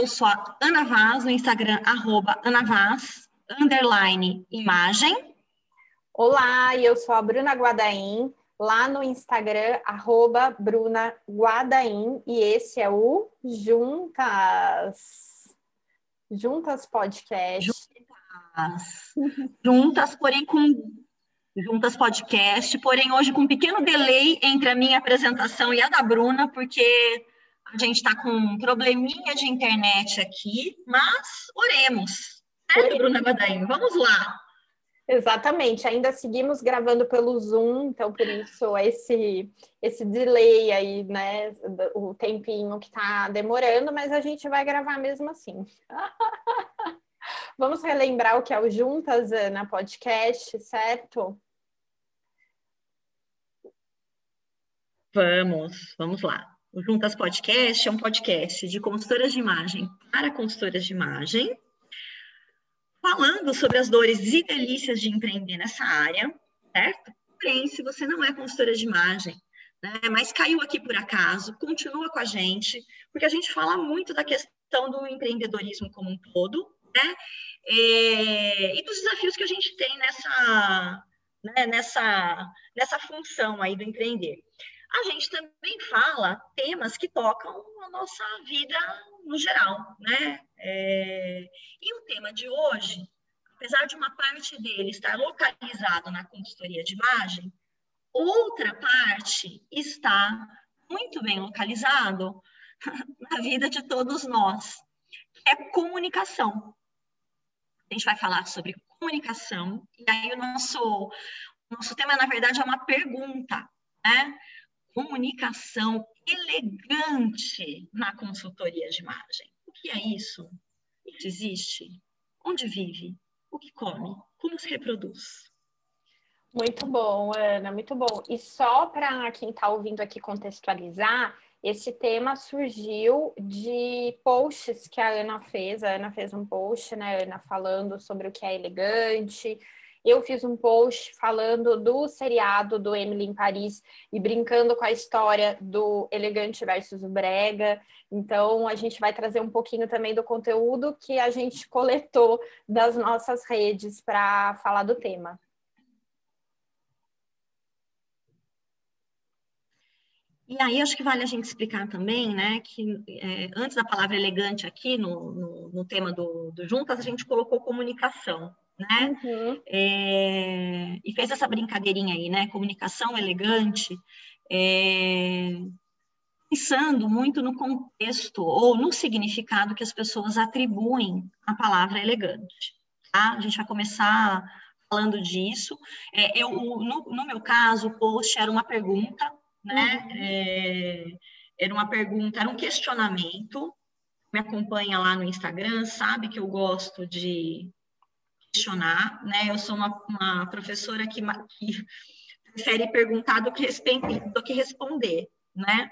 eu sou a Ana Vaz, no Instagram, arroba Ana Vaz, underline imagem. Olá, eu sou a Bruna Guadaim, lá no Instagram, arroba Bruna Guadaim, e esse é o Juntas. Juntas Podcast. Juntas. Juntas, porém com Juntas Podcast, porém hoje com um pequeno delay entre a minha apresentação e a da Bruna, porque a gente está com um probleminha de internet aqui, mas oremos. Certo, Bruna Guadaim? Vamos lá. Exatamente, ainda seguimos gravando pelo Zoom, então por isso esse esse delay aí, né, o tempinho que tá demorando, mas a gente vai gravar mesmo assim. Vamos relembrar o que é o Juntas na podcast, certo? Vamos, vamos lá. O Juntas Podcast é um podcast de consultoras de imagem para consultoras de imagem, falando sobre as dores e delícias de empreender nessa área, certo? Porém, se você não é consultora de imagem, né, mas caiu aqui por acaso, continua com a gente, porque a gente fala muito da questão do empreendedorismo como um todo, né? É, e dos desafios que a gente tem nessa, né, nessa, nessa função aí do empreender a gente também fala temas que tocam a nossa vida no geral, né? É... E o tema de hoje, apesar de uma parte dele estar localizado na consultoria de imagem, outra parte está muito bem localizado na vida de todos nós, é comunicação. A gente vai falar sobre comunicação, e aí o nosso, nosso tema, na verdade, é uma pergunta, né? Comunicação elegante na consultoria de imagem. O que é isso? Isso existe? Onde vive? O que come? Como se reproduz? Muito bom, Ana, muito bom. E só para quem está ouvindo aqui contextualizar, esse tema surgiu de posts que a Ana fez. A Ana fez um post, né, Ana, falando sobre o que é elegante, eu fiz um post falando do seriado do Emily em Paris e brincando com a história do elegante versus o brega. Então, a gente vai trazer um pouquinho também do conteúdo que a gente coletou das nossas redes para falar do tema. E aí, acho que vale a gente explicar também, né, que é, antes da palavra elegante aqui no, no, no tema do, do Juntas, a gente colocou comunicação né? Uhum. É, e fez essa brincadeirinha aí, né? Comunicação elegante, é, pensando muito no contexto ou no significado que as pessoas atribuem à palavra elegante. Tá? A gente vai começar falando disso. É, eu, no, no, meu caso, o post era uma pergunta, né? Uhum. É, era uma pergunta, era um questionamento. Me acompanha lá no Instagram, sabe que eu gosto de questionar, né? Eu sou uma, uma professora que, que prefere perguntar do que, do que responder, né?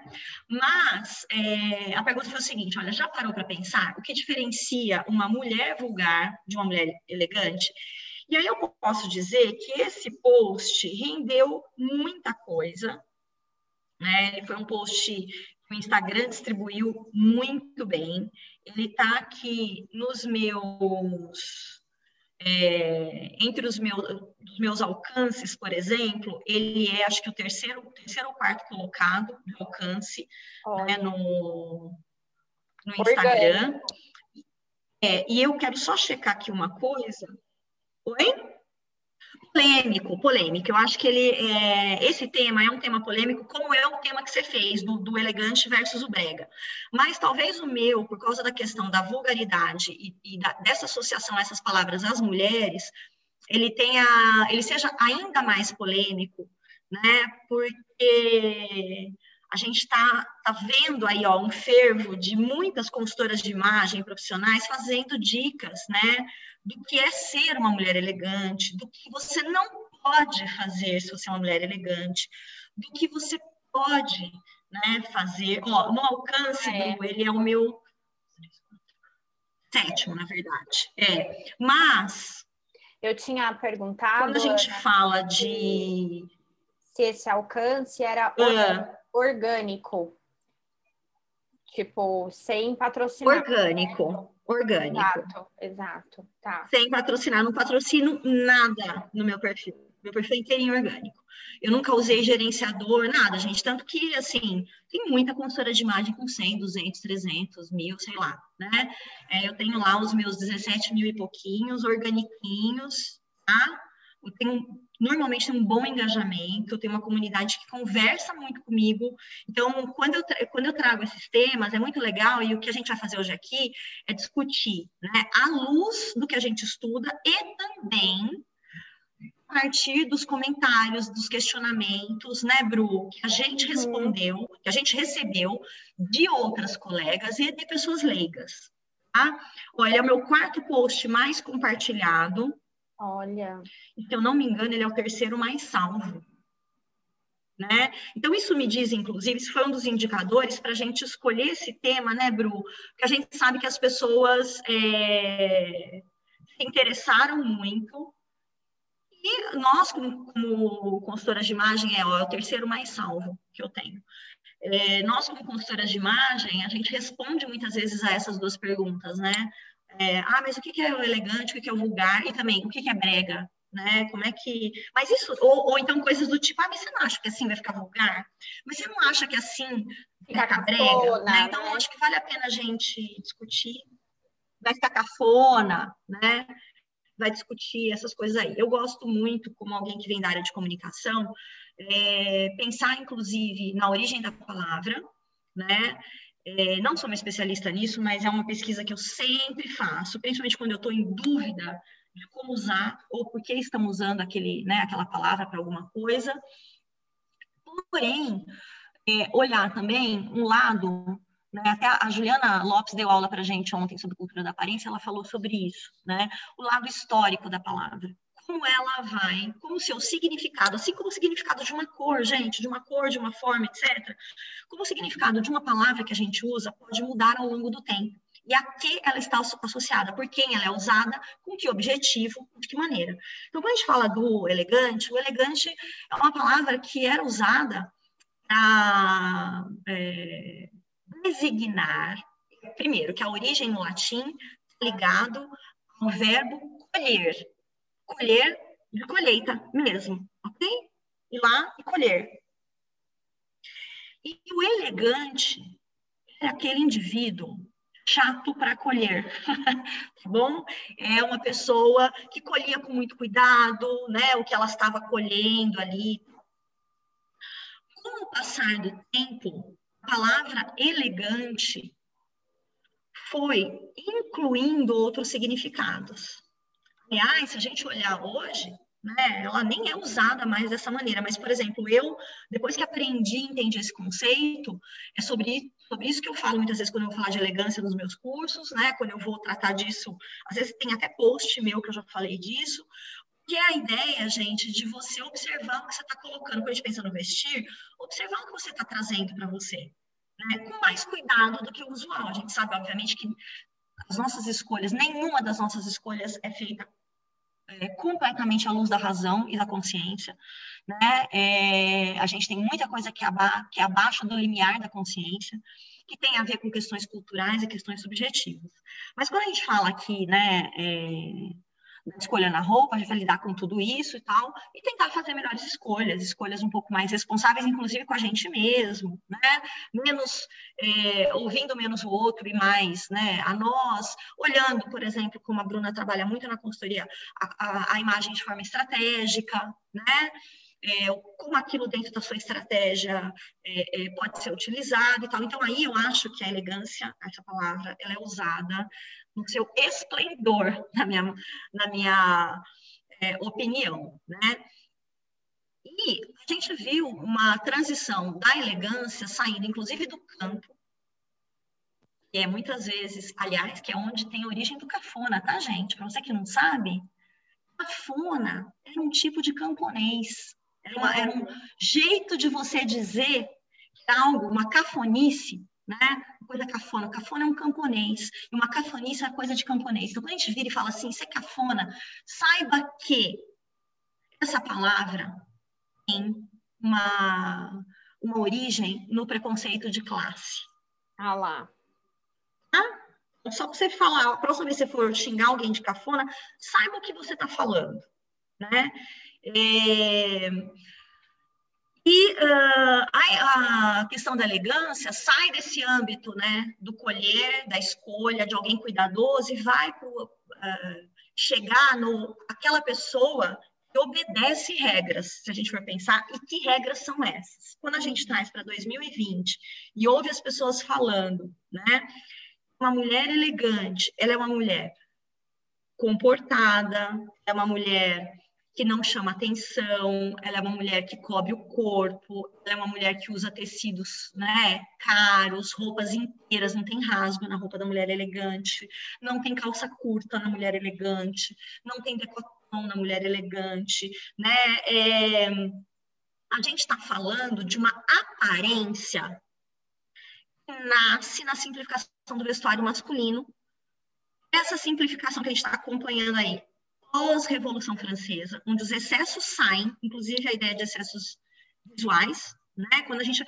Mas é, a pergunta foi o seguinte: olha, já parou para pensar o que diferencia uma mulher vulgar de uma mulher elegante? E aí eu posso dizer que esse post rendeu muita coisa, né? Ele foi um post que o Instagram distribuiu muito bem. Ele está aqui nos meus é, entre os meus, os meus alcances, por exemplo, ele é, acho que, o terceiro, terceiro ou quarto colocado de alcance né, no, no Instagram. É, e eu quero só checar aqui uma coisa. Oi? Polêmico, polêmico. Eu acho que ele, é, esse tema é um tema polêmico, como é o tema que você fez, do, do, elegante versus o brega. Mas talvez o meu, por causa da questão da vulgaridade e, e da, dessa associação a essas palavras às mulheres, ele tenha, ele seja ainda mais polêmico, né? Porque a gente está tá vendo aí ó, um fervo de muitas consultoras de imagem profissionais fazendo dicas, né? Do que é ser uma mulher elegante, do que você não pode fazer se você é uma mulher elegante, do que você pode né, fazer. Ó, no alcance, é. do, ele é o meu sétimo, na verdade. É, mas eu tinha perguntado quando a gente fala de se esse alcance era uh, orgânico. Tipo, sem patrocinar. Orgânico. Orgânico. Exato, exato. Tá. Sem patrocinar. Não patrocino nada no meu perfil. Meu perfil é inteirinho orgânico. Eu nunca usei gerenciador, nada, gente. Tanto que, assim, tem muita consultora de imagem com 100, 200, 300, mil, sei lá, né? É, eu tenho lá os meus 17 mil e pouquinhos, organiquinhos, tá? Eu tenho, normalmente tem um bom engajamento, eu tenho uma comunidade que conversa muito comigo. Então, quando eu, quando eu trago esses temas, é muito legal, e o que a gente vai fazer hoje aqui é discutir, né, à luz do que a gente estuda e também a partir dos comentários, dos questionamentos, né, Bru, que a gente uhum. respondeu, que a gente recebeu de outras colegas e de pessoas leigas. Tá? Olha, é o meu quarto post mais compartilhado. Olha. E, se eu não me engano, ele é o terceiro mais salvo. Né? Então, isso me diz, inclusive, isso foi um dos indicadores para a gente escolher esse tema, né, Bru? Porque a gente sabe que as pessoas é, se interessaram muito e nós, como, como consultoras de imagem, é, ó, é, o terceiro mais salvo que eu tenho. É, nós, como consultoras de imagem, a gente responde muitas vezes a essas duas perguntas, né? É, ah, mas o que é o elegante, o que é o vulgar? E também, o que é brega? Né? Como é que. Mas isso, ou, ou, então coisas do tipo, ah, mas você não acha que assim vai ficar vulgar? Mas você não acha que assim vai ficar brega? Né? Então, né? acho que vale a pena a gente discutir. Vai ficar cafona, né? vai discutir essas coisas aí. Eu gosto muito, como alguém que vem da área de comunicação, é, pensar, inclusive, na origem da palavra, né? É, não sou uma especialista nisso, mas é uma pesquisa que eu sempre faço, principalmente quando eu estou em dúvida de como usar ou por que estamos usando aquele, né, aquela palavra para alguma coisa. Porém, é, olhar também um lado né? Até a Juliana Lopes deu aula para a gente ontem sobre cultura da aparência, ela falou sobre isso, né? o lado histórico da palavra. Como ela vai, como o seu significado, assim como o significado de uma cor, gente, de uma cor, de uma forma, etc. Como o significado de uma palavra que a gente usa pode mudar ao longo do tempo e a que ela está associada, por quem ela é usada, com que objetivo, de que maneira. Então, quando a gente fala do elegante, o elegante é uma palavra que era usada para é, designar, primeiro, que a origem no latim é ligado ao verbo colher. Colher de colheita mesmo, ok? Ir lá e colher. E o elegante é aquele indivíduo chato para colher, tá bom? É uma pessoa que colhia com muito cuidado, né? O que ela estava colhendo ali. Com o passar do tempo, palavra elegante foi incluindo outros significados. Aliás, se a gente olhar hoje, né, ela nem é usada mais dessa maneira, mas, por exemplo, eu, depois que aprendi e entendi esse conceito, é sobre, sobre isso que eu falo muitas vezes quando eu vou falar de elegância nos meus cursos, né, quando eu vou tratar disso, às vezes tem até post meu que eu já falei disso, que é a ideia, gente, de você observar o que você está colocando, quando a gente pensa no vestir, observar o que você está trazendo para você, né? com mais cuidado do que o usual. A gente sabe, obviamente, que as nossas escolhas, nenhuma das nossas escolhas é feita é, completamente à luz da razão e da consciência, né? É, a gente tem muita coisa que, aba que é abaixo do limiar da consciência, que tem a ver com questões culturais e questões subjetivas. Mas quando a gente fala aqui, né, é, escolha na roupa, a gente vai lidar com tudo isso e tal, e tentar fazer melhores escolhas, escolhas um pouco mais responsáveis, inclusive com a gente mesmo, né? Menos, é, ouvindo menos o outro e mais, né, a nós, olhando, por exemplo, como a Bruna trabalha muito na consultoria, a, a, a imagem de forma estratégica, né? É, como aquilo dentro da sua estratégia é, é, pode ser utilizado e tal. Então, aí eu acho que a elegância, essa palavra, ela é usada no seu esplendor, na minha, na minha é, opinião, né? E a gente viu uma transição da elegância saindo, inclusive, do campo, que é muitas vezes, aliás, que é onde tem origem do cafona, tá, gente? Para você que não sabe, cafona era um tipo de camponês, era, uma, era um jeito de você dizer que algo, uma cafonice, né? Coisa cafona. Cafona é um camponês. E uma cafonice é coisa de camponês. Então, quando a gente vira e fala assim, isso é cafona, saiba que essa palavra tem uma, uma origem no preconceito de classe. Ah lá. Tá? Só para você falar, a próxima vez que você for xingar alguém de cafona, saiba o que você está falando, né? É... E uh, a, a, questão da elegância sai desse âmbito, né, do colher, da escolha de alguém cuidadoso e vai para uh, chegar no aquela pessoa que obedece regras, se a gente for pensar, e que regras são essas? Quando a gente traz para 2020 e ouve as pessoas falando, né, uma mulher elegante, ela é uma mulher comportada, é uma mulher que não chama atenção, ela é uma mulher que cobre o corpo, ela é uma mulher que usa tecidos né, caros, roupas inteiras, não tem rasgo na roupa da mulher elegante, não tem calça curta na mulher elegante, não tem decotão na mulher elegante, né? É, a gente está falando de uma aparência que nasce na simplificação do vestuário masculino. Essa simplificação que a gente está acompanhando aí pós-Revolução Francesa, onde os excessos saem, inclusive a ideia de excessos visuais, né? Quando a gente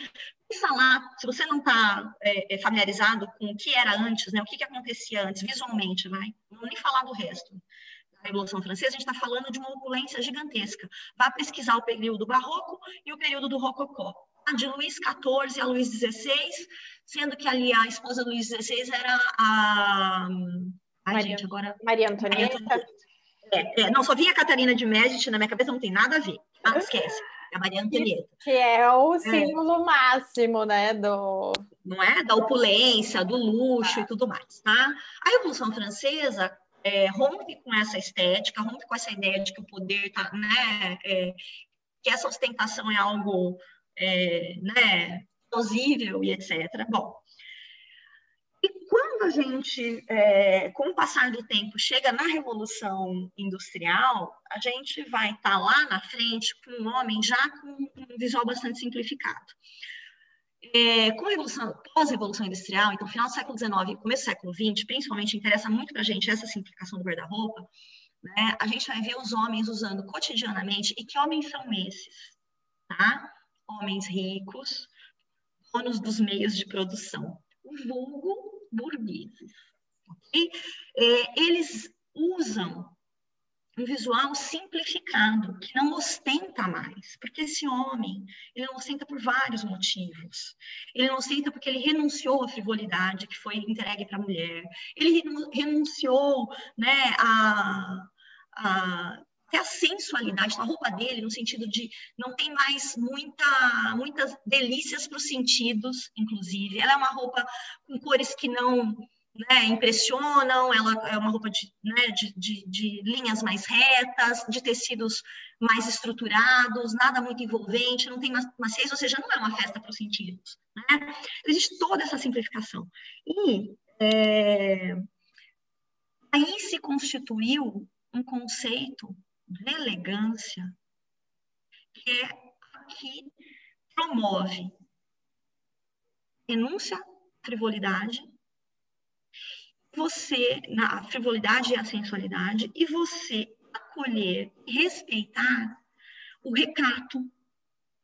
pensa lá, se você não está é, é, familiarizado com o que era antes, né? O que, que acontecia antes visualmente, vai? Não vou nem falar do resto. Da Revolução Francesa, a gente está falando de uma opulência gigantesca. Vá pesquisar o período barroco e o período do rococó. De Luís XIV a Luís XVI, sendo que ali a esposa do Luís XVI era a. Ai, Maria, gente, agora. Maria Antonieta. Maria Antonieta. É, é, não, só vinha a Catarina de Médici na minha cabeça, não tem nada a ver. Ah, esquece. É a Maria Antonieta. Que é o é. símbolo é. máximo, né? Do... Não é? Da opulência, do luxo e tudo mais, tá? A Revolução Francesa é, rompe com essa estética, rompe com essa ideia de que o poder tá, né? É, que essa ostentação é algo, né? Plausível e etc. Bom, quando a gente, é, com o passar do tempo, chega na Revolução Industrial, a gente vai estar tá lá na frente com um homem já com um visual bastante simplificado. É, com a revolução, pós-revolução industrial, então final do século XIX e começo do século XX, principalmente interessa muito para a gente essa simplificação do guarda-roupa, né? a gente vai ver os homens usando cotidianamente, e que homens são esses? Tá? Homens ricos, donos dos meios de produção, o vulgo burgueses. Okay? É, eles usam um visual simplificado, que não ostenta mais, porque esse homem, ele não ostenta por vários motivos. Ele não ostenta porque ele renunciou à frivolidade que foi entregue para a mulher. Ele renunciou né, a, a até a sensualidade da roupa dele, no sentido de não tem mais muita, muitas delícias para os sentidos, inclusive. Ela é uma roupa com cores que não né, impressionam, ela é uma roupa de, né, de, de, de, linhas mais retas, de tecidos mais estruturados, nada muito envolvente, não tem maciez, ou seja, não é uma festa para os sentidos. Né? Existe toda essa simplificação. E é, aí se constituiu um conceito elegância, que é que promove renúncia à frivolidade, você, na frivolidade e a sensualidade, e você acolher e respeitar o recato,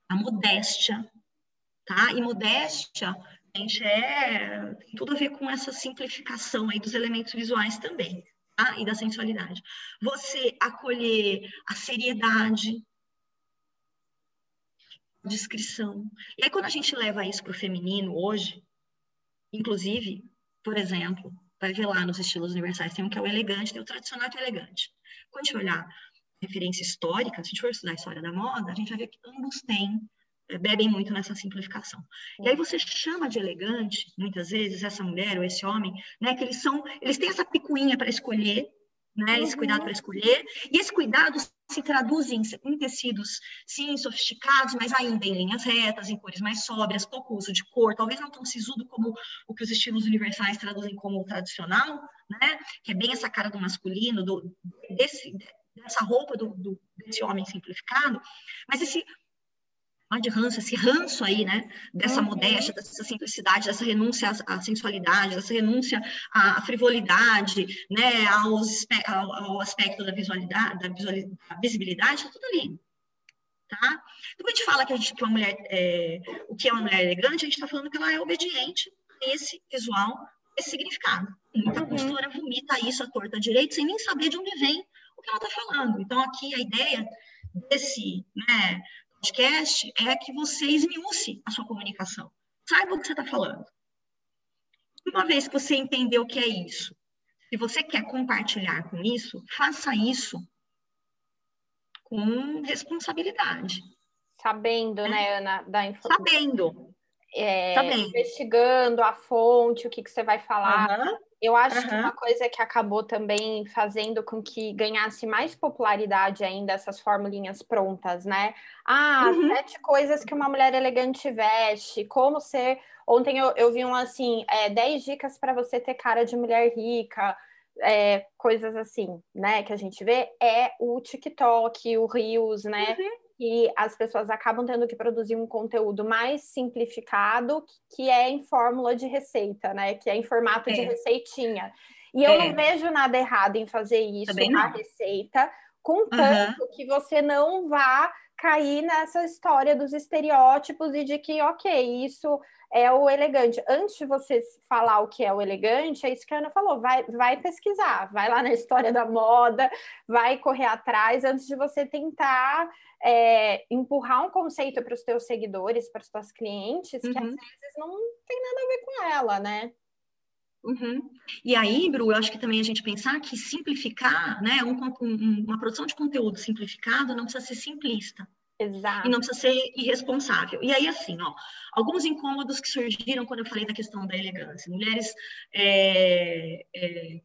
a modéstia, tá? E modéstia, gente, é, tem tudo a ver com essa simplificação aí dos elementos visuais também tá? e da sensualidade. Você acolher a seriedade, a discrição. E aí, quando a gente leva isso para o feminino hoje, inclusive, por exemplo, vai ver lá nos estilos universais, tem um que é o elegante, tem o tradicional e o elegante. Quando a gente olhar referência histórica, se a gente for estudar a história da moda, a gente vai ver que ambos têm bebem muito nessa simplificação. E aí você chama de elegante, muitas vezes, essa mulher ou esse homem, né, que eles são, eles têm essa picuinha para escolher, né, esse cuidado para escolher, e esse cuidado se traduz em, em, tecidos, sim, sofisticados, mas ainda em linhas retas, em cores mais sóbrias, pouco uso de cor, talvez não tão sisudo como o que os estilos universais traduzem como tradicional, né, que é bem essa cara do masculino, do, desse, dessa roupa do, do, desse homem simplificado, mas esse de ranço, esse ranço aí, né, dessa uhum. modéstia, dessa simplicidade, dessa renúncia à, sensualidade, dessa renúncia à, frivolidade, né, aos, ao, ao aspecto da visualidade, da, visualidade, da visibilidade, tá tudo ali, tá? Quando a gente fala que, a gente, que uma mulher, é, o que é uma mulher elegante, a gente está falando que ela é obediente esse visual, esse significado. Muita uhum. consultora vomita isso à torta direito, sem nem saber de onde vem o que ela está falando. Então, aqui a ideia desse né, podcast é que você esmiúce a sua comunicação. Saiba o que você está falando. Uma vez que você entendeu o que é isso, se você quer compartilhar com isso, faça isso com responsabilidade. Sabendo, né, né Ana, da informação. Sabendo. É, Sabendo. Investigando a fonte, o que, que você vai falar. Uhum. Eu acho uhum. que uma coisa que acabou também fazendo com que ganhasse mais popularidade ainda essas formulinhas prontas, né? Ah, uhum. sete coisas que uma mulher elegante veste, como ser. Ontem eu, eu vi um assim, é, dez dicas para você ter cara de mulher rica, é, coisas assim, né? Que a gente vê é o TikTok, o Reels, né? Uhum que as pessoas acabam tendo que produzir um conteúdo mais simplificado, que é em fórmula de receita, né? Que é em formato é. de receitinha. E eu é. não vejo nada errado em fazer isso na receita, contanto uhum. que você não vá cair nessa história dos estereótipos e de que, ok, isso é o elegante. Antes de você falar o que é o elegante, é isso que a Ana falou, vai, vai pesquisar, vai lá na história da moda, vai correr atrás antes de você tentar é, empurrar um conceito para os teus seguidores, para os teus clientes, uhum. que às uhum. vezes não tem nada a ver com ela, né? Uhum. E aí, Bru, eu acho que também a gente pensar que simplificar, né, um, um, uma produção de conteúdo simplificado não precisa ser simplista. Exato. E não precisa ser irresponsável. E aí, assim, ó, alguns incômodos que surgiram quando eu falei da questão da elegância. Mulheres é, é,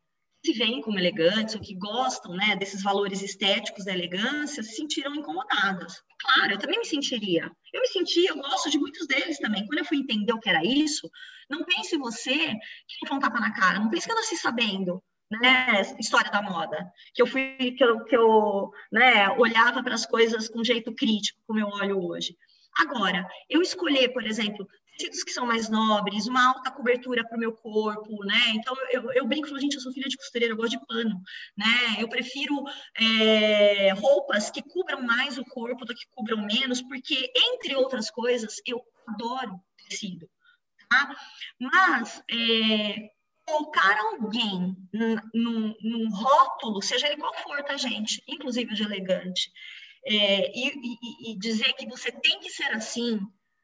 se veem como elegantes, ou que gostam né, desses valores estéticos da elegância, se sentiram incomodadas. Claro, eu também me sentiria. Eu me sentia, eu gosto de muitos deles também. Quando eu fui entender o que era isso, não pense você que foi um tapa na cara, não pense que eu nasci sabendo. Né, história da moda, que eu fui, que eu, que eu né, olhava para as coisas com jeito crítico, como eu olho hoje. Agora, eu escolher, por exemplo, tecidos que são mais nobres, uma alta cobertura para o meu corpo, né? Então, eu, eu brinco, gente, eu sou filha de costureira, eu gosto de pano, né? Eu prefiro é, roupas que cubram mais o corpo do que cubram menos, porque, entre outras coisas, eu adoro tecido, tá? Mas, é, colocar alguém num, num, rótulo, seja ele qual for, tá, gente? Inclusive de elegante, é, e, e, e dizer que você tem que ser assim,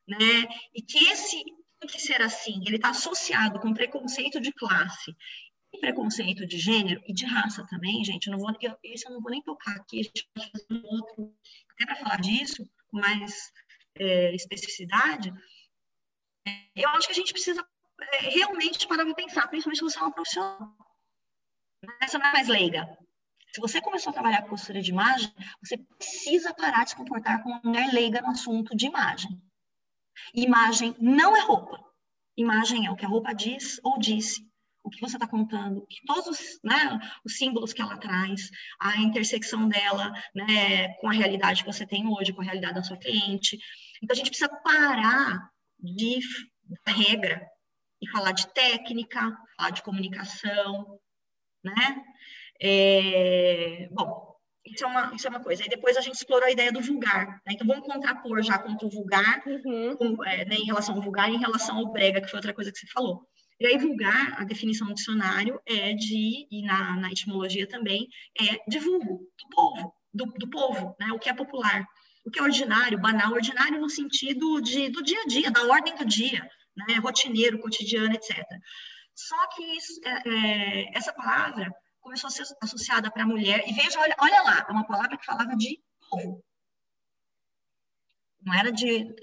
né? E que esse tem que ser assim, ele está associado com preconceito de classe, preconceito de gênero e de raça também, gente. Não vou, eu, isso eu não vou nem tocar aqui, a gente vai fazer um outro, até para falar disso com mais é, especificidade. É, eu acho que a gente precisa realmente parar para pensar, principalmente se você é uma profissional. Essa não é mais leiga. Se você começou a trabalhar com costura de imagem, você precisa parar de se comportar como uma mulher leiga no assunto de imagem. Imagem não é roupa. Imagem é o que a roupa diz ou disse, o que você está contando, todos os, né, os símbolos que ela traz, a intersecção dela né, com a realidade que você tem hoje, com a realidade da sua cliente. Então, a gente precisa parar de regra e falar de técnica, falar de comunicação, né? É, bom, isso é, uma, isso é uma coisa. Aí depois a gente explorou a ideia do vulgar. Né? Então vamos contrapor já contra o vulgar, uhum. com, é, né, em relação ao vulgar e em relação ao brega, que foi outra coisa que você falou. E aí, vulgar, a definição do dicionário é de, e na, na etimologia também, é de vulgo, do povo, do, do povo, né? o que é popular. O que é ordinário, banal, ordinário no sentido de, do dia a dia, da ordem do dia, né? rotineiro, cotidiano, etc. Só que isso, é, é, essa palavra começou a ser associada para a mulher, e veja, olha, olha lá, é uma palavra que falava de povo. Não era de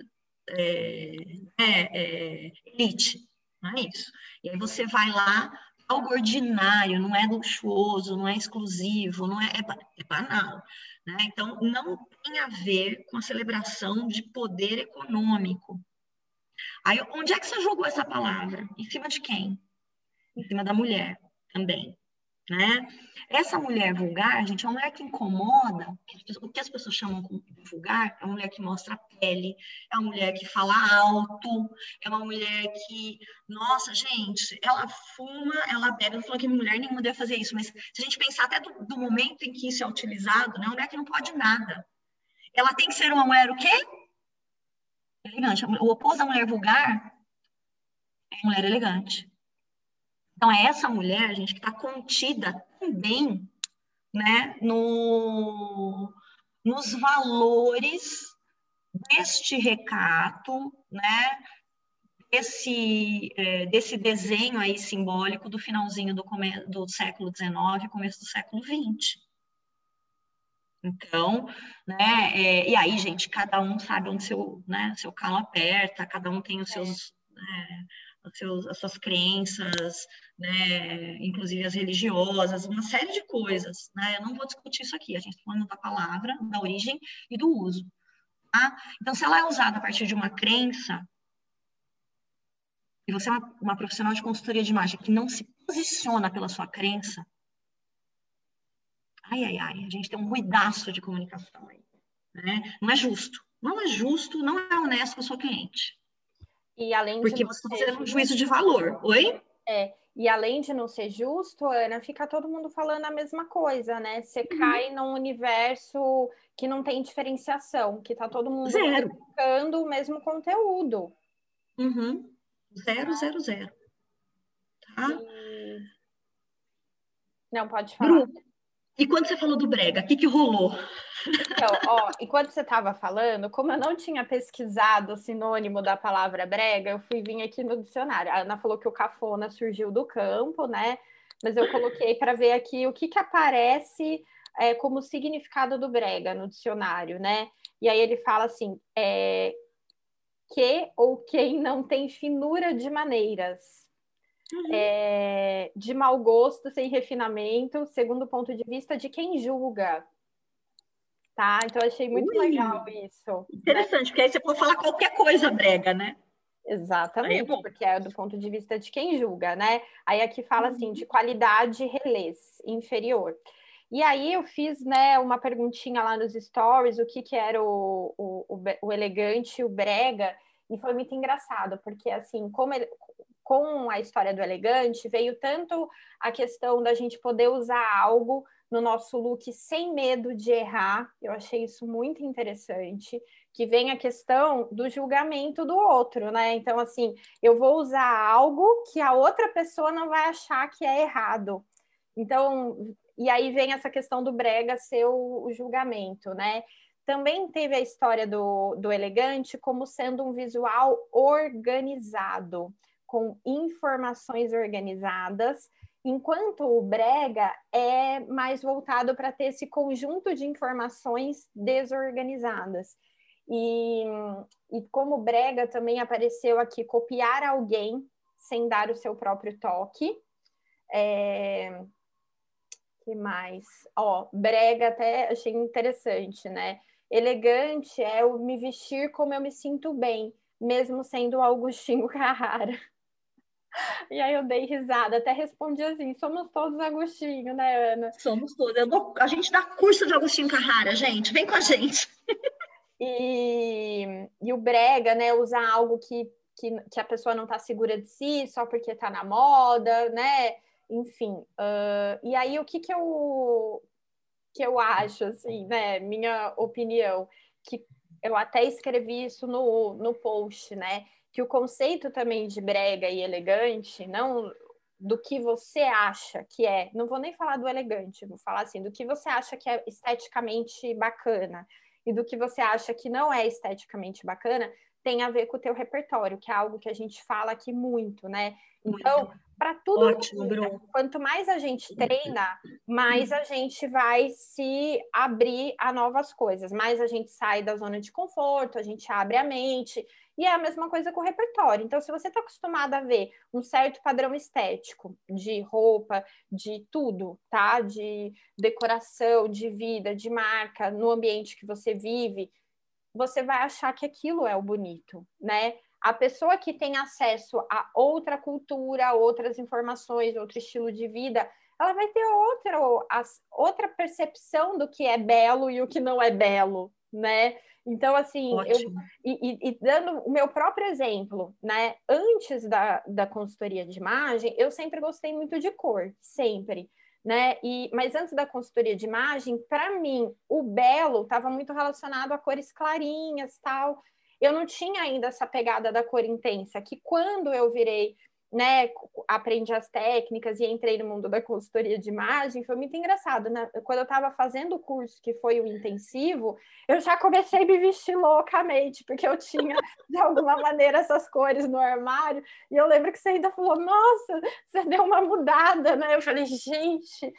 é, é, é, elite, não é isso. E aí você vai lá, algo ordinário, não é luxuoso, não é exclusivo, não é, é, é banal. Né? Então, não tem a ver com a celebração de poder econômico. Aí, onde é que você jogou essa palavra? Em cima de quem? Em cima da mulher também né? Essa mulher vulgar, gente, é uma mulher que incomoda, o que as pessoas chamam de vulgar, é uma mulher que mostra a pele, é uma mulher que fala alto, é uma mulher que, nossa, gente, ela fuma, ela bebe, não falou que mulher nenhuma deve fazer isso, mas se a gente pensar até do, do momento em que isso é utilizado, né, uma mulher que não pode nada. Ela tem que ser uma mulher o quê? Elegante. O oposto da mulher vulgar é a mulher elegante. Então, é essa mulher, gente, que está contida também né, no, nos valores deste recato, né, desse, é, desse desenho aí simbólico do finalzinho do, do século XIX, começo do século XX. Então, né, é, e aí, gente, cada um sabe onde seu, né, seu calo aperta, cada um tem os seus, né, os seus as suas crenças, né, inclusive as religiosas, uma série de coisas, né, eu não vou discutir isso aqui, a gente está falando da palavra, da origem e do uso, tá? Então, se ela é usada a partir de uma crença, e você é uma, uma profissional de consultoria de imagem que não se posiciona pela sua crença, ai, ai, ai, a gente tem um ruidaço de comunicação aí. Né? Não é justo. Não é justo, não é honesto com a sua cliente. E além Porque de você está fazendo um juízo de valor. Oi? É, e além de não ser justo, Ana, fica todo mundo falando a mesma coisa, né? Você uhum. cai num universo que não tem diferenciação, que tá todo mundo buscando o mesmo conteúdo. Uhum. Zero, zero, zero. Tá? E... Não, pode falar. E quando você falou do brega, o que, que rolou? Então, ó, enquanto você estava falando, como eu não tinha pesquisado o sinônimo da palavra brega, eu fui vir aqui no dicionário. A Ana falou que o cafona surgiu do campo, né? Mas eu coloquei para ver aqui o que, que aparece é, como significado do brega no dicionário, né? E aí ele fala assim: é, que ou quem não tem finura de maneiras uhum. é, de mau gosto, sem refinamento, segundo o ponto de vista de quem julga. Tá? Então, eu achei muito Ui, legal isso. Interessante, né? porque aí você pode falar qualquer coisa brega, né? Exatamente, é porque é do ponto de vista de quem julga, né? Aí aqui fala assim, de qualidade relês, inferior. E aí eu fiz, né, uma perguntinha lá nos stories, o que que era o, o, o, elegante, o brega, e foi muito engraçado, porque assim, como ele, com a história do elegante, veio tanto a questão da gente poder usar algo no nosso look sem medo de errar. Eu achei isso muito interessante. Que vem a questão do julgamento do outro, né? Então, assim, eu vou usar algo que a outra pessoa não vai achar que é errado. Então, e aí vem essa questão do brega ser o, o julgamento, né? Também teve a história do, do elegante como sendo um visual organizado com informações organizadas, enquanto o brega é mais voltado para ter esse conjunto de informações desorganizadas. E, e como brega também apareceu aqui, copiar alguém sem dar o seu próprio toque. É... que mais? Ó, brega até achei interessante, né? Elegante é o me vestir como eu me sinto bem, mesmo sendo Augustinho Carrara. E aí eu dei risada, até respondi assim: somos todos Agostinho, né, Ana? Somos todos. Dou, a gente dá curso de Agostinho Carrara, gente, vem com a gente. E, e o Brega, né, usar algo que, que, que a pessoa não está segura de si só porque está na moda, né? Enfim. Uh, e aí, o que, que eu que eu acho, assim, né? Minha opinião, que eu até escrevi isso no, no post, né? que o conceito também de brega e elegante, não do que você acha que é, não vou nem falar do elegante, vou falar assim, do que você acha que é esteticamente bacana e do que você acha que não é esteticamente bacana, tem a ver com o teu repertório, que é algo que a gente fala aqui muito, né? Então, para tudo, Ótimo, Bruno. quanto mais a gente treina, mais a gente vai se abrir a novas coisas, mais a gente sai da zona de conforto, a gente abre a mente. E é a mesma coisa com o repertório. Então, se você está acostumado a ver um certo padrão estético de roupa, de tudo, tá? De decoração, de vida, de marca, no ambiente que você vive, você vai achar que aquilo é o bonito, né? A pessoa que tem acesso a outra cultura, outras informações, outro estilo de vida, ela vai ter outra, outra percepção do que é belo e o que não é belo, né? Então, assim, eu, e, e, dando o meu próprio exemplo, né? Antes da, da consultoria de imagem, eu sempre gostei muito de cor, sempre, né? E, mas antes da consultoria de imagem, para mim, o belo estava muito relacionado a cores clarinhas, tal. Eu não tinha ainda essa pegada da cor intensa, que quando eu virei né, aprendi as técnicas e entrei no mundo da consultoria de imagem, foi muito engraçado, né? Quando eu estava fazendo o curso, que foi o intensivo, eu já comecei a me vestir loucamente, porque eu tinha, de alguma maneira, essas cores no armário, e eu lembro que você ainda falou, nossa, você deu uma mudada, né? Eu falei, gente,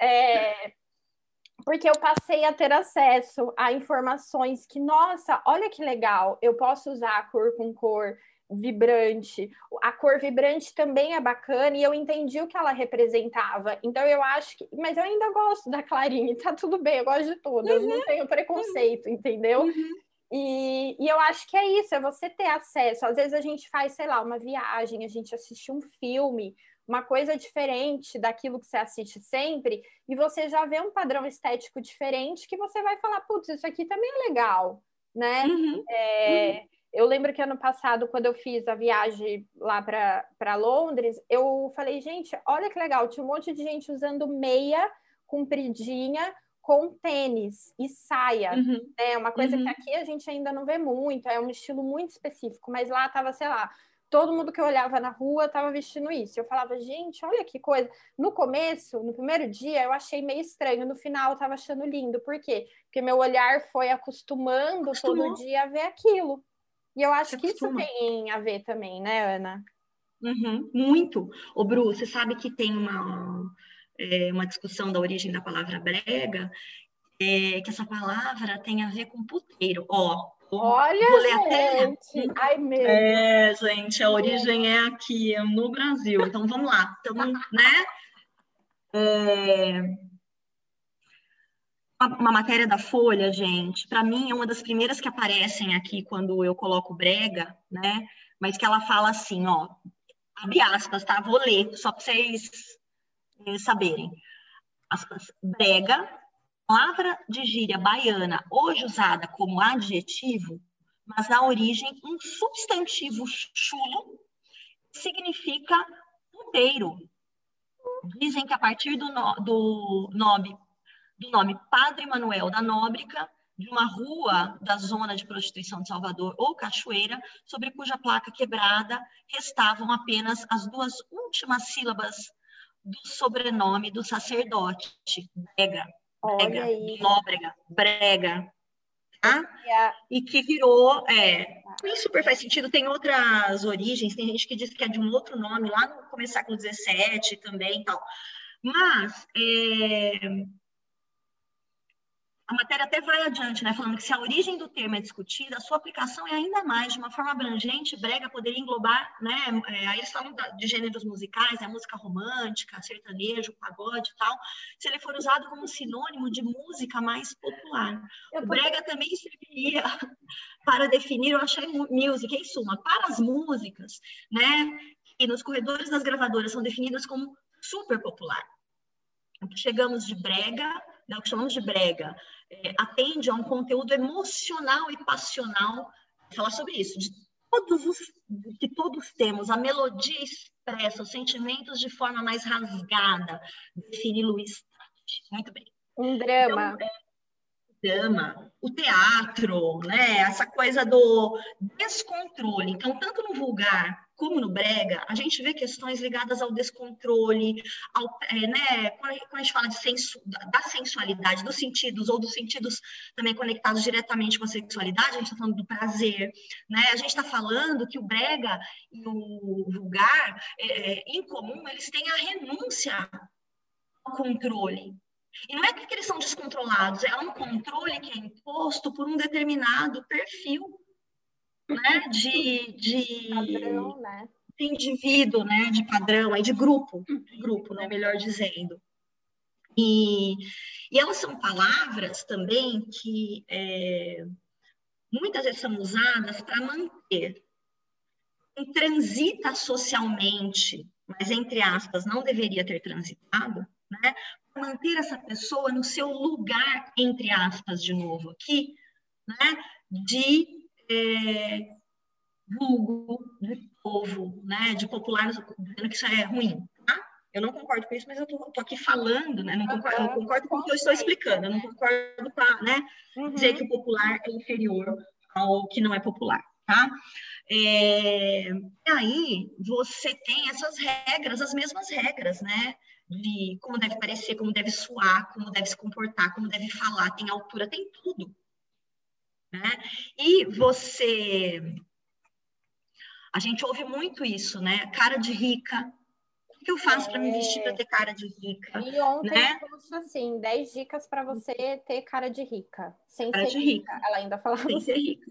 é... porque eu passei a ter acesso a informações que, nossa, olha que legal, eu posso usar cor com cor, vibrante. A cor vibrante também é bacana e eu entendi o que ela representava. Então eu acho que. Mas eu ainda gosto da Clarinha, tá tudo bem, eu gosto de todas, uhum. não tenho preconceito, uhum. entendeu? Uhum. E, e eu acho que é isso, é você ter acesso. Às vezes a gente faz, sei lá, uma viagem, a gente assiste um filme, uma coisa diferente daquilo que você assiste sempre, e você já vê um padrão estético diferente que você vai falar, putz, isso aqui também é legal, né? Uhum. É, uhum. Eu lembro que ano passado, quando eu fiz a viagem lá para Londres, eu falei, gente, olha que legal, tinha um monte de gente usando meia compridinha com tênis e saia. Uhum. É uma coisa uhum. que aqui a gente ainda não vê muito, é um estilo muito específico, mas lá tava, sei lá, todo mundo que eu olhava na rua estava vestindo isso. Eu falava, gente, olha que coisa. No começo, no primeiro dia, eu achei meio estranho, no final eu estava achando lindo. Por quê? Porque meu olhar foi acostumando Acostumou. todo dia a ver aquilo. E eu acho que isso tem a ver também, né, Ana? Uhum, muito. O Bru, você sabe que tem uma, é, uma discussão da origem da palavra brega, é, que essa palavra tem a ver com puteiro. Ó, Olha, gente! Até... Ai, meu! É, gente, a origem é aqui, no Brasil. Então, vamos lá. Então, né? É uma matéria da Folha, gente, para mim é uma das primeiras que aparecem aqui quando eu coloco brega, né? Mas que ela fala assim, ó, abre aspas, tá? Vou ler, só para vocês eh, saberem. Aspas, brega, palavra de gíria baiana, hoje usada como adjetivo, mas na origem um substantivo chulo, significa puteiro. Dizem que a partir do, no, do nome do nome Padre Manuel da Nóbrega, de uma rua da zona de prostituição de Salvador ou Cachoeira, sobre cuja placa quebrada restavam apenas as duas últimas sílabas do sobrenome do sacerdote, Brega, Brega, Nóbrega, Brega, tá? E que virou, é, isso super faz sentido, tem outras origens, tem gente que diz que é de um outro nome, lá no começo do século XVII também e tal. Mas, é, a matéria até vai adiante, né, falando que se a origem do termo é discutida, a sua aplicação é ainda mais, de uma forma abrangente, brega poderia englobar, né, é, aí eles falam de gêneros musicais, né, música romântica, sertanejo, pagode e tal, se ele for usado como sinônimo de música mais popular. O brega também serviria para definir, eu achei music, em suma, para as músicas, né, que nos corredores das gravadoras são definidas como super popular. Chegamos de brega né, o que chamamos de brega, é, atende a um conteúdo emocional e passional, falar sobre isso, de todos os que todos temos, a melodia expressa os sentimentos de forma mais rasgada, define Luiz Muito bem. Um drama. Então, é, drama, o teatro, né? Essa coisa do descontrole. Então, tanto no vulgar como no brega, a gente vê questões ligadas ao descontrole, ao, é, né? Quando a gente fala de sensu, da sensualidade, dos sentidos ou dos sentidos também conectados diretamente com a sexualidade, a gente está falando do prazer, né? A gente está falando que o brega e o vulgar, é, é, em comum, eles têm a renúncia ao controle, e não é porque eles são descontrolados, é um controle que é imposto por um determinado perfil né, de, de, padrão, né? de indivíduo, né, de padrão, aí de grupo, de grupo, né, melhor dizendo. E, e elas são palavras também que é, muitas vezes são usadas para manter quem transita socialmente, mas entre aspas, não deveria ter transitado, né? manter essa pessoa no seu lugar, entre aspas, de novo aqui, né? de é, vulgo, de povo, né? de popular, dizendo que isso é ruim. Tá? Eu não concordo com isso, mas eu tô, tô aqui falando, né? Não concordo, eu concordo com o que eu estou explicando, eu não concordo com a, né? Uhum. dizer que o popular é inferior ao que não é popular, tá? É, e aí você tem essas regras, as mesmas regras, né? De como deve parecer, como deve suar, como deve se comportar, como deve falar, tem altura, tem tudo. Né? E você. A gente ouve muito isso, né? Cara de rica, que eu faço para me vestir para ter cara de rica? E ontem né? eu assim, 10 dicas para você ter cara de rica, sem cara ser rica. rica. Ela ainda falava sem ser rica.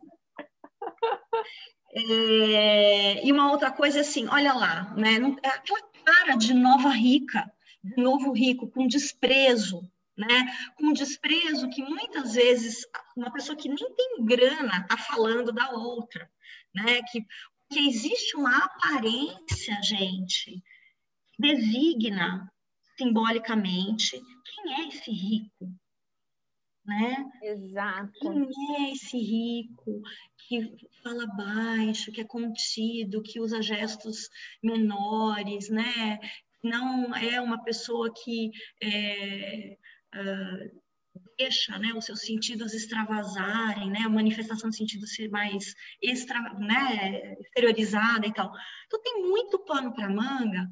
é, e uma outra coisa assim, olha lá, né? É aquela cara de nova rica, de novo rico, com desprezo, né? Com desprezo que muitas vezes uma pessoa que nem tem grana tá falando da outra, né? Que, que existe uma aparência, gente, designa simbolicamente quem é esse rico, né? Exato. Quem é esse rico que fala baixo, que é contido, que usa gestos menores, né? Não é uma pessoa que é, deixa né, os seus sentidos extravasarem, né, a manifestação de sentido ser mais extra, né, exteriorizada e tal. Então, tem muito pano para manga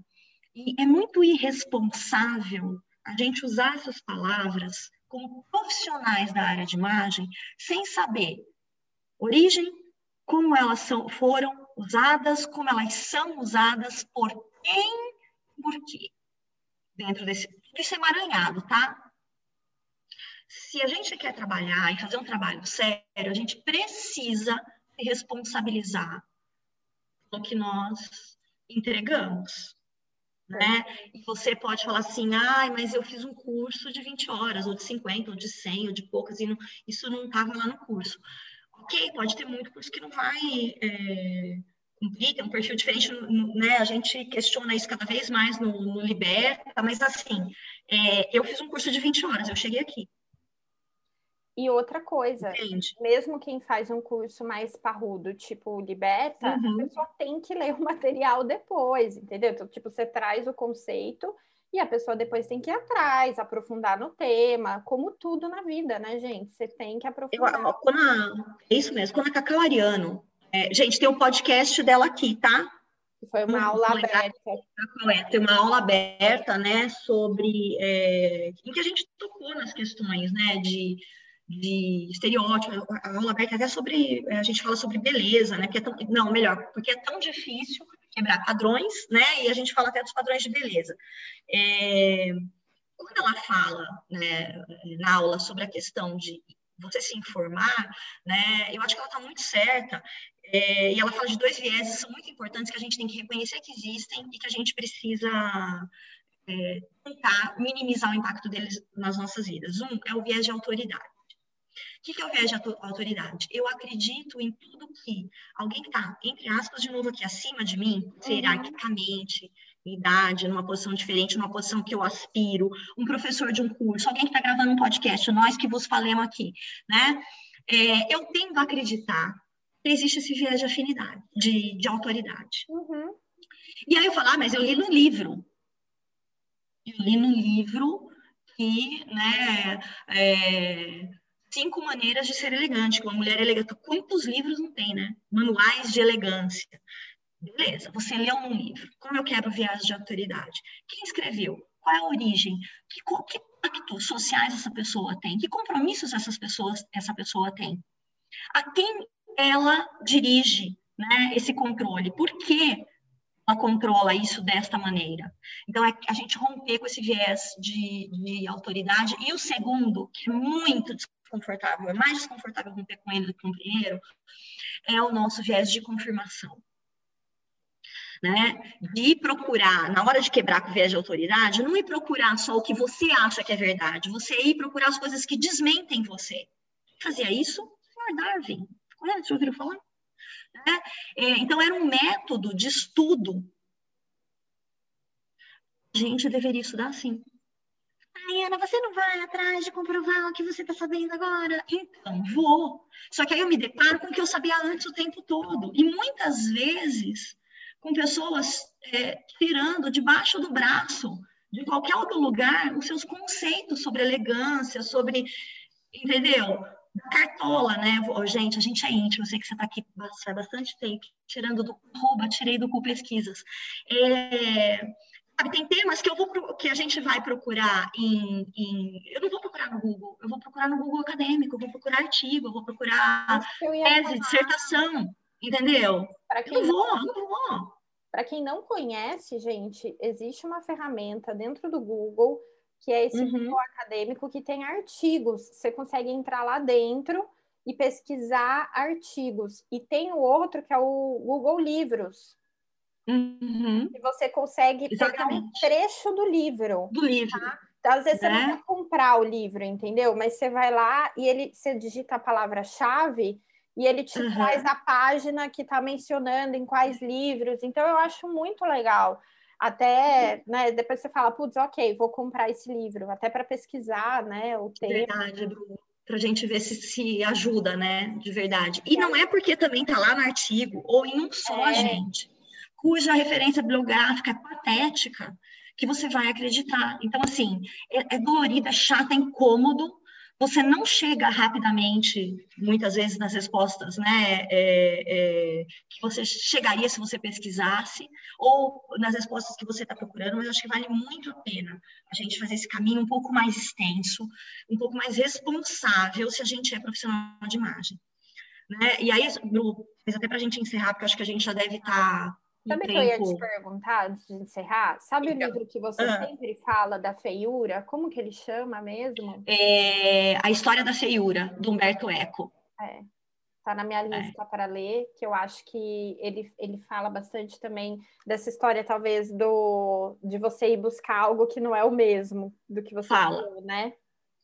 e é muito irresponsável a gente usar essas palavras como profissionais da área de imagem sem saber origem, como elas são, foram usadas, como elas são usadas, por quem, por quê. Dentro desse. Isso é emaranhado, tá? Se a gente quer trabalhar e fazer um trabalho sério, a gente precisa se responsabilizar pelo que nós entregamos né? E você pode falar assim, ah, mas eu fiz um curso de 20 horas, ou de 50, ou de 100, ou de poucas, e não, isso não estava lá no curso. Ok, pode ter muito curso que não vai é, cumprir, tem um perfil diferente, né? A gente questiona isso cada vez mais no, no Liberta, mas assim, é, eu fiz um curso de 20 horas, eu cheguei aqui. E outra coisa, Entendi. mesmo quem faz um curso mais parrudo, tipo liberta, uhum. a pessoa tem que ler o material depois, entendeu? Então, tipo, você traz o conceito e a pessoa depois tem que ir atrás, aprofundar no tema, como tudo na vida, né, gente? Você tem que aprofundar. Eu, quando a, é isso mesmo, quando a Cacau Ariano, é, gente, tem o um podcast dela aqui, tá? Foi uma aula aberta. É, tem uma aula aberta, né, sobre é, em que a gente tocou nas questões, né, de de estereótipo, a aula aberta até sobre, a gente fala sobre beleza, né? Que é tão, não, melhor, porque é tão difícil quebrar padrões, né? E a gente fala até dos padrões de beleza. É, quando ela fala né, na aula sobre a questão de você se informar, né? Eu acho que ela está muito certa. É, e ela fala de dois vieses são muito importantes que a gente tem que reconhecer que existem e que a gente precisa é, tentar minimizar o impacto deles nas nossas vidas. Um é o viés de autoridade. O que, que eu vejo a autoridade? Eu acredito em tudo que alguém que está, entre aspas, de novo aqui, acima de mim, hierarquicamente, uhum. idade, numa posição diferente, numa posição que eu aspiro, um professor de um curso, alguém que está gravando um podcast, nós que vos falemos aqui, né? É, eu tendo a acreditar que existe esse viés de afinidade, de, de autoridade. Uhum. E aí eu falo, ah, mas eu li no livro. Eu li no livro que, né, é, Cinco maneiras de ser elegante, uma mulher elegante. Quantos livros não tem, né? Manuais de elegância. Beleza, você leu um livro. Como eu quebro viés de autoridade? Quem escreveu? Qual é a origem? Que, que pactos sociais essa pessoa tem? Que compromissos essas pessoas, essa pessoa tem? A quem ela dirige né, esse controle? Por que ela controla isso desta maneira. Então, é a gente romper com esse viés de, de autoridade. E o segundo, que é muito desconfortável, é mais desconfortável romper com ele do que com o primeiro, é o nosso viés de confirmação. Né? De procurar, na hora de quebrar com o viés de autoridade, não ir procurar só o que você acha que é verdade, você ir procurar as coisas que desmentem você. Fazia isso? O senhor Darwin. Conhece? Você ouviu falar? Né? É, então, era um método de estudo. A gente deveria estudar assim. Ai, Ana, você não vai atrás de comprovar o que você está sabendo agora? Então, vou. Só que aí eu me deparo com o que eu sabia antes o tempo todo. E muitas vezes com pessoas é, tirando debaixo do braço, de qualquer outro lugar, os seus conceitos sobre elegância, sobre. Entendeu? cartola, né? Gente, a gente é íntimo, eu sei que você está aqui faz bastante tempo, tirando do rouba, tirei do cu pesquisas. É, sabe, tem temas que eu vou que a gente vai procurar em, em, eu não vou procurar no Google, eu vou procurar no Google acadêmico, eu vou procurar artigo, eu vou procurar tese, dissertação, entendeu? quem eu não vou, eu não vou. Para quem não conhece, gente, existe uma ferramenta dentro do Google que é esse uhum. acadêmico que tem artigos. Você consegue entrar lá dentro e pesquisar artigos. E tem o outro que é o Google Livros. Uhum. E você consegue Exatamente. pegar um trecho do livro. Do livro. Tá? Então, às vezes você não vai né? comprar o livro, entendeu? Mas você vai lá e ele você digita a palavra-chave e ele te uhum. traz a página que está mencionando em quais livros. Então, eu acho muito legal. Até, né, depois você fala, putz, ok, vou comprar esse livro, até para pesquisar, né, o tema. Verdade, Bruno para a gente ver se se ajuda, né, de verdade. E não é porque também está lá no artigo ou em um só, é. gente, cuja referência bibliográfica é patética, que você vai acreditar. Então, assim, é, é dolorido, é chato, é incômodo, você não chega rapidamente, muitas vezes, nas respostas né, é, é, que você chegaria se você pesquisasse, ou nas respostas que você está procurando, mas acho que vale muito a pena a gente fazer esse caminho um pouco mais extenso, um pouco mais responsável se a gente é profissional de imagem. Né? E aí, Bru, até para a gente encerrar, porque acho que a gente já deve estar. Tá Sabe o que eu ia te perguntar antes de encerrar? Sabe então, o livro que você ah. sempre fala da feiura? Como que ele chama mesmo? É A História da Feiura, do Humberto Eco. É. Tá na minha é. lista é. para ler, que eu acho que ele, ele fala bastante também dessa história, talvez, do de você ir buscar algo que não é o mesmo do que você fala, falou, né?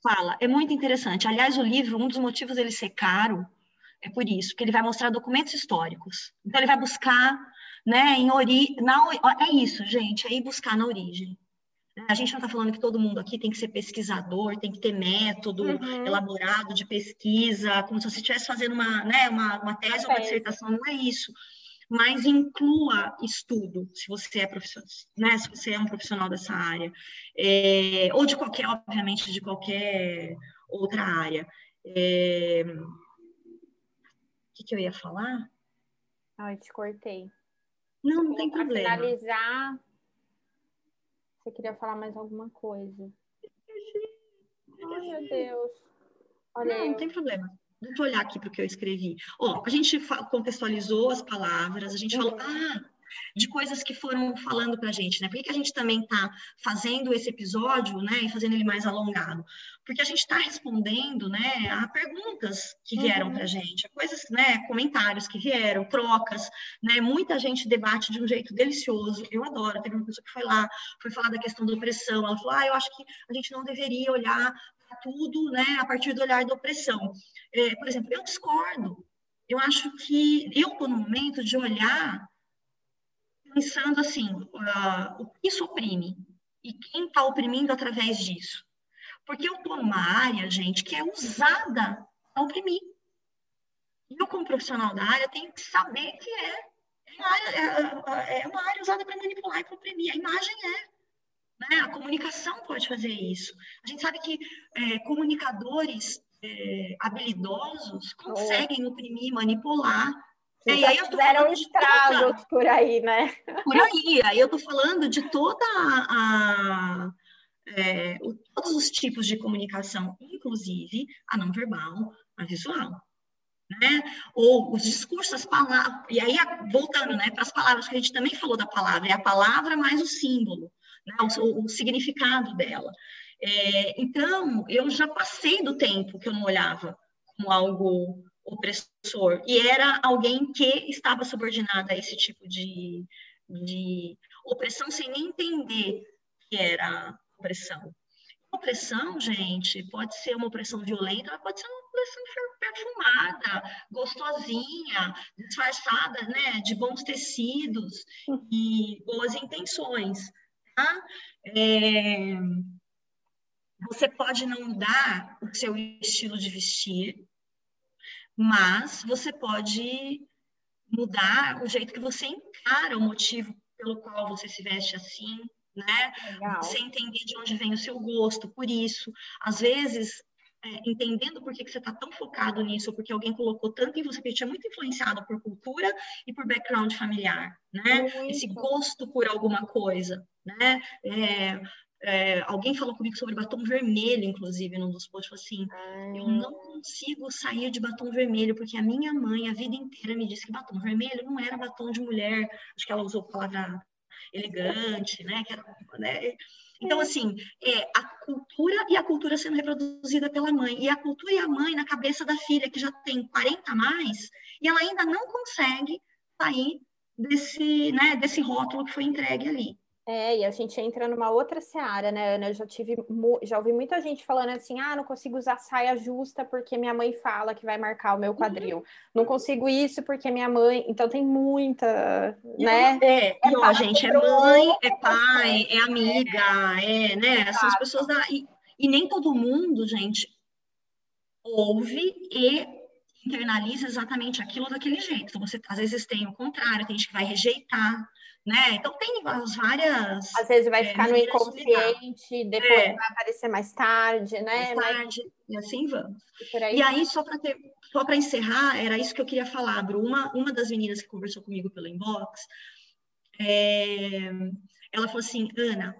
Fala, é muito interessante. Aliás, o livro, um dos motivos dele ser caro é por isso, porque ele vai mostrar documentos históricos. Então, ele vai buscar né? Em ori... na... É isso, gente, é ir buscar na origem. A gente não está falando que todo mundo aqui tem que ser pesquisador, tem que ter método uhum. elaborado de pesquisa, como se você estivesse fazendo uma, né, uma, uma tese ou uma dissertação, não é isso. Mas inclua estudo, se você é profissional, né, se você é um profissional dessa área, é, ou de qualquer, obviamente, de qualquer outra área. É... O que, que eu ia falar? Ai, te cortei. Não, não tem problema. Para finalizar, você queria falar mais alguma coisa? Ai, meu Deus. Olha não, não tem problema. Vamos olhar aqui para o que eu escrevi. Ó, a gente contextualizou as palavras, a gente uhum. falou, ah, de coisas que foram falando para a gente, né? Por que, que a gente também está fazendo esse episódio, né, e fazendo ele mais alongado? Porque a gente está respondendo, né, a perguntas que vieram uhum. para a gente, a coisas, né, comentários que vieram, trocas, né? Muita gente debate de um jeito delicioso. Eu adoro. Teve uma pessoa que foi lá, foi falar da questão da opressão. Ela falou, ah, eu acho que a gente não deveria olhar tudo, né, a partir do olhar da opressão. É, por exemplo, eu discordo. Eu acho que eu estou no momento de olhar pensando assim, uh, o que isso oprime e quem está oprimindo através disso. Porque eu estou numa área, gente, que é usada para oprimir. E eu, como profissional da área, tenho que saber que é. É uma área, é, é uma área usada para manipular e para oprimir. A imagem é. Né? A comunicação pode fazer isso. A gente sabe que é, comunicadores é, habilidosos conseguem oprimir, manipular é, e aí fizeram estragos toda... por aí, né? Por aí. Aí eu tô falando de toda a, é, todos os tipos de comunicação, inclusive a não verbal, a visual. Né? Ou os discursos, as palavras, e aí voltando né, para as palavras, que a gente também falou da palavra, é a palavra mais o símbolo, né, o, o significado dela. É, então, eu já passei do tempo que eu não olhava como algo opressor, e era alguém que estava subordinado a esse tipo de, de opressão sem nem entender que era opressão. Opressão, gente, pode ser uma opressão violenta, pode ser uma opressão perfumada, gostosinha, disfarçada, né, de bons tecidos e boas intenções, tá? É... Você pode não mudar o seu estilo de vestir, mas você pode mudar o jeito que você encara o motivo pelo qual você se veste assim, né? Legal. Você entender de onde vem o seu gosto, por isso, às vezes é, entendendo por que, que você está tão focado nisso, porque alguém colocou tanto em você, porque é muito influenciado por cultura e por background familiar, né? Muito. Esse gosto por alguma coisa, né? É, é, alguém falou comigo sobre batom vermelho, inclusive, num dos posts, assim, ah. eu não consigo sair de batom vermelho, porque a minha mãe, a vida inteira, me disse que batom vermelho não era batom de mulher, acho que ela usou a palavra elegante, né? Era, né? Então, assim, é a cultura e a cultura sendo reproduzida pela mãe, e a cultura e a mãe na cabeça da filha, que já tem 40 a mais, e ela ainda não consegue sair desse, né, desse rótulo que foi entregue ali. É, e a gente entra numa outra seara, né, Ana? Eu já tive, já ouvi muita gente falando assim: ah, não consigo usar saia justa porque minha mãe fala que vai marcar o meu uhum. quadril. Uhum. Não consigo isso porque minha mãe. Então tem muita, né? É, é e ó, gente, é mãe, é pai, é amiga, é, é né? São as pessoas da. E, e nem todo mundo, gente, ouve e internaliza exatamente aquilo daquele jeito. Então, você às vezes tem o contrário, tem gente que vai rejeitar né? Então tem as várias. Às vezes vai é, ficar no inconsciente, de depois é. vai aparecer mais tarde, né? Mais tarde, Mas... e assim vamos. E, aí, e aí, só para ter, só para encerrar, era isso que eu queria falar, Bru. Uma, uma das meninas que conversou comigo pelo inbox, é, ela falou assim, Ana,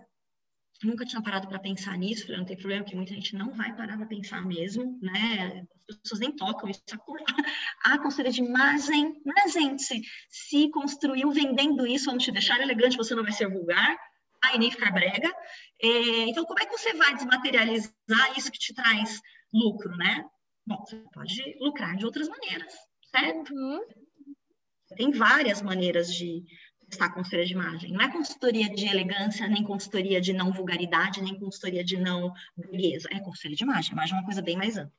nunca tinha parado para pensar nisso, não tem problema, que muita gente não vai parar para pensar mesmo, né? As pessoas nem tocam isso. A consultoria de imagem, né, gente? Se, se construiu vendendo isso, vamos te deixar elegante, você não vai ser vulgar, aí nem ficar brega. É, então, como é que você vai desmaterializar isso que te traz lucro, né? Bom, você pode lucrar de outras maneiras, certo? Uhum. Tem várias maneiras de, prestar consultoria de imagem. Não é consultoria de elegância, nem consultoria de não vulgaridade, nem consultoria de não beleza. É consultoria de imagem. Imagem é uma coisa bem mais ampla.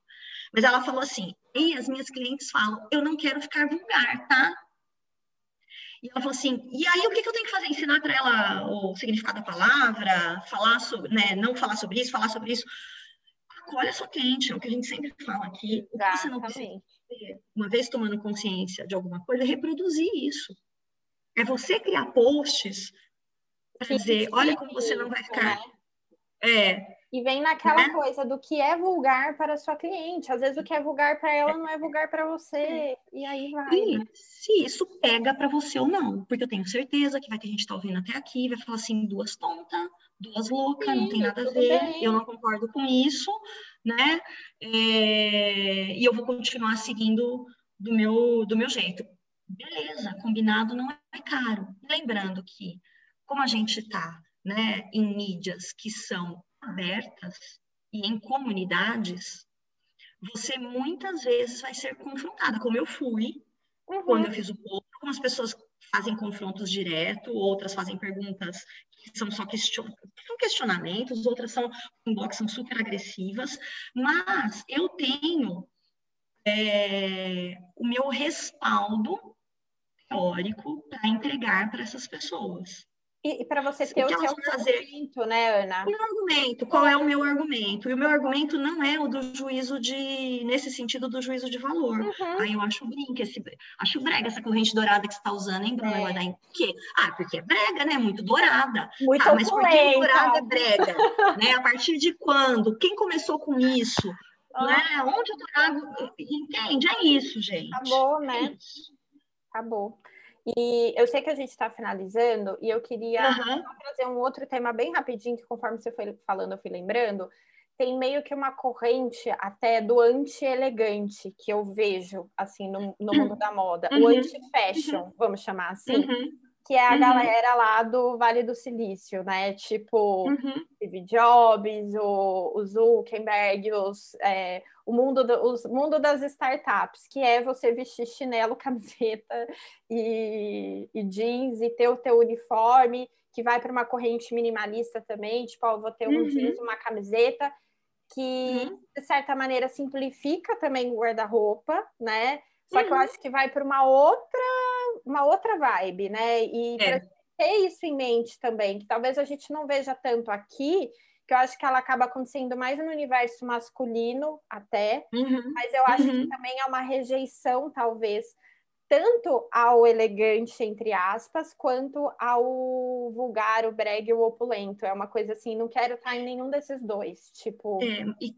Mas ela falou assim, e as minhas clientes falam, eu não quero ficar vulgar, tá? E ela falou assim, e aí o que, que eu tenho que fazer? Ensinar para ela o significado da palavra, falar sobre, né, não falar sobre isso, falar sobre isso. Acolha sua cliente, é o que a gente sempre fala aqui. O que você não precisa uma vez tomando consciência de alguma coisa, reproduzir isso. É você criar posts para dizer, olha como você não vai ficar. Né? É. E vem naquela né? coisa do que é vulgar para a sua cliente. Às vezes o que é vulgar para ela não é vulgar para você. E aí vai. E né? se isso pega para você ou não. Porque eu tenho certeza que vai ter gente que tá ouvindo até aqui, vai falar assim, duas tontas, duas loucas, não tem nada a ver, bem. eu não concordo com isso, né? É... E eu vou continuar seguindo do meu, do meu jeito beleza, combinado não é caro. Lembrando que, como a gente está né, em mídias que são abertas e em comunidades, você muitas vezes vai ser confrontada, como eu fui uhum. quando eu fiz o post, como as pessoas fazem confrontos direto, outras fazem perguntas que são só question... são questionamentos, outras são inbox são super agressivas, mas eu tenho é, o meu respaldo teórico para entregar para essas pessoas. E, e para você ter o, o seu argumento, né, Ana? O meu argumento, qual é o meu argumento? E o meu argumento não é o do juízo de, nesse sentido do juízo de valor. Uhum. Aí eu acho brinca, esse, acho brega essa corrente dourada que você está usando, hein, Bruna? É. Por quê? Ah, porque é brega, né? Muito dourada. Muito ah, mas por que dourada é brega? né? A partir de quando? Quem começou com isso? Ah. Né? Onde o dourado... Entende? É isso, gente. Acabou, né? É acabou. E eu sei que a gente está finalizando e eu queria uhum. trazer um outro tema bem rapidinho, que conforme você foi falando, eu fui lembrando. Tem meio que uma corrente até do anti-elegante que eu vejo, assim, no, no mundo da moda. Uhum. O anti-fashion, vamos chamar assim. Uhum que é a uhum. galera lá do Vale do Silício, né? Tipo, uhum. Steve Jobs, o, o Zuckerberg, os, é, o mundo, do, os, mundo das startups, que é você vestir chinelo, camiseta e, e jeans e ter o teu uniforme, que vai para uma corrente minimalista também, tipo, ó, vou ter um uhum. jeans, uma camiseta, que uhum. de certa maneira simplifica também o guarda-roupa, né? Só que eu uhum. acho que vai para uma outra uma outra vibe, né? E é. ter isso em mente também, que talvez a gente não veja tanto aqui, que eu acho que ela acaba acontecendo mais no universo masculino até, uhum. mas eu acho uhum. que também é uma rejeição, talvez, tanto ao elegante, entre aspas, quanto ao vulgar, o brega e o opulento. É uma coisa assim, não quero estar em nenhum desses dois, tipo... É, e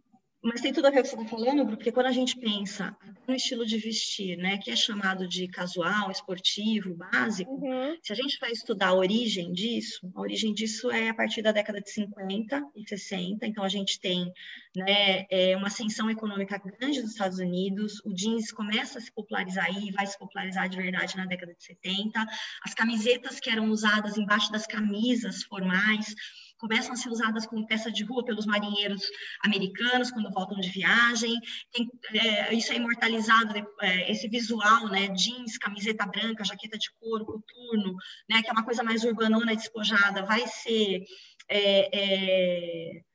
mas tem tudo a ver com o que você está falando, porque quando a gente pensa no estilo de vestir, né, que é chamado de casual, esportivo, básico, uhum. se a gente vai estudar a origem disso, a origem disso é a partir da década de 50 e 60, então a gente tem né, é uma ascensão econômica grande dos Estados Unidos, o jeans começa a se popularizar aí, vai se popularizar de verdade na década de 70, as camisetas que eram usadas embaixo das camisas formais, começam a ser usadas como peça de rua pelos marinheiros americanos quando voltam de viagem. Tem, é, isso é imortalizado, é, esse visual, né? Jeans, camiseta branca, jaqueta de couro, coturno, né? Que é uma coisa mais urbanona despojada, vai ser é, é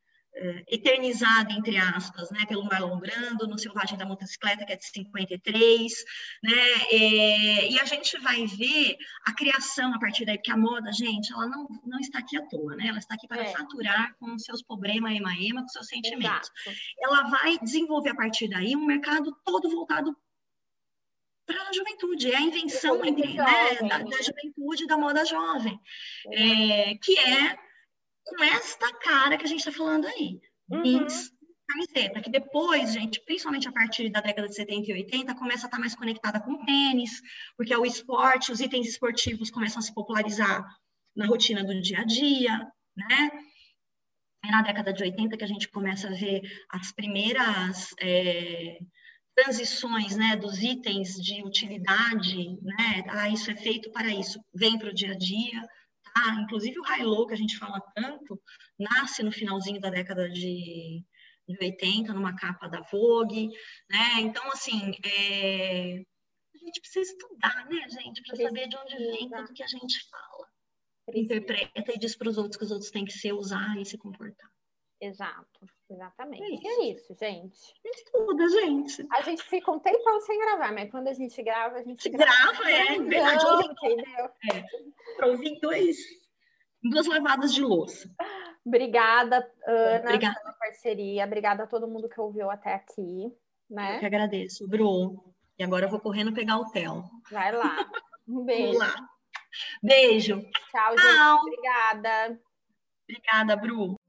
eternizada, entre aspas, né, pelo Marlon Brando, no Selvagem da Motocicleta, que é de 53, né, é, e a gente vai ver a criação a partir daí, porque a moda, gente, ela não, não está aqui à toa, né, ela está aqui para é. faturar com seus problemas, ema-ema, com seus sentimentos. Exato. Ela vai desenvolver a partir daí um mercado todo voltado para a juventude, é a invenção entre, né, da, da, né? juventude da moda jovem, é, que é com esta cara que a gente está falando aí. Uhum. Jeans, camiseta, que depois, gente, principalmente a partir da década de 70 e 80, começa a estar tá mais conectada com tênis, porque é o esporte, os itens esportivos começam a se popularizar na rotina do dia a dia, né? É na década de 80 que a gente começa a ver as primeiras é, transições né, dos itens de utilidade, né? Ah, isso é feito para isso, vem para o dia a dia. Ah, inclusive o high-low que a gente fala tanto, nasce no finalzinho da década de, de 80, numa capa da Vogue, né? Então, assim, é... a gente precisa estudar, né, gente, para saber de onde vem tudo que a gente fala. Precisa. Interpreta e diz para os outros que os outros têm que ser, usar e se comportar. Exato, exatamente. É isso, é isso gente. Estuda, gente. A gente fica um tempão sem gravar, mas quando a gente grava, a gente grava. grava é, verdade. Entendeu? É, para ouvir dois, duas lavadas de louça. Obrigada, Ana, Obrigada. pela parceria. Obrigada a todo mundo que ouviu até aqui. Né? Eu que agradeço, Bru. E agora eu vou correndo pegar o Theo. Vai lá. Um beijo. Beijo. Tchau, gente. Tchau. Obrigada. Obrigada, Bru.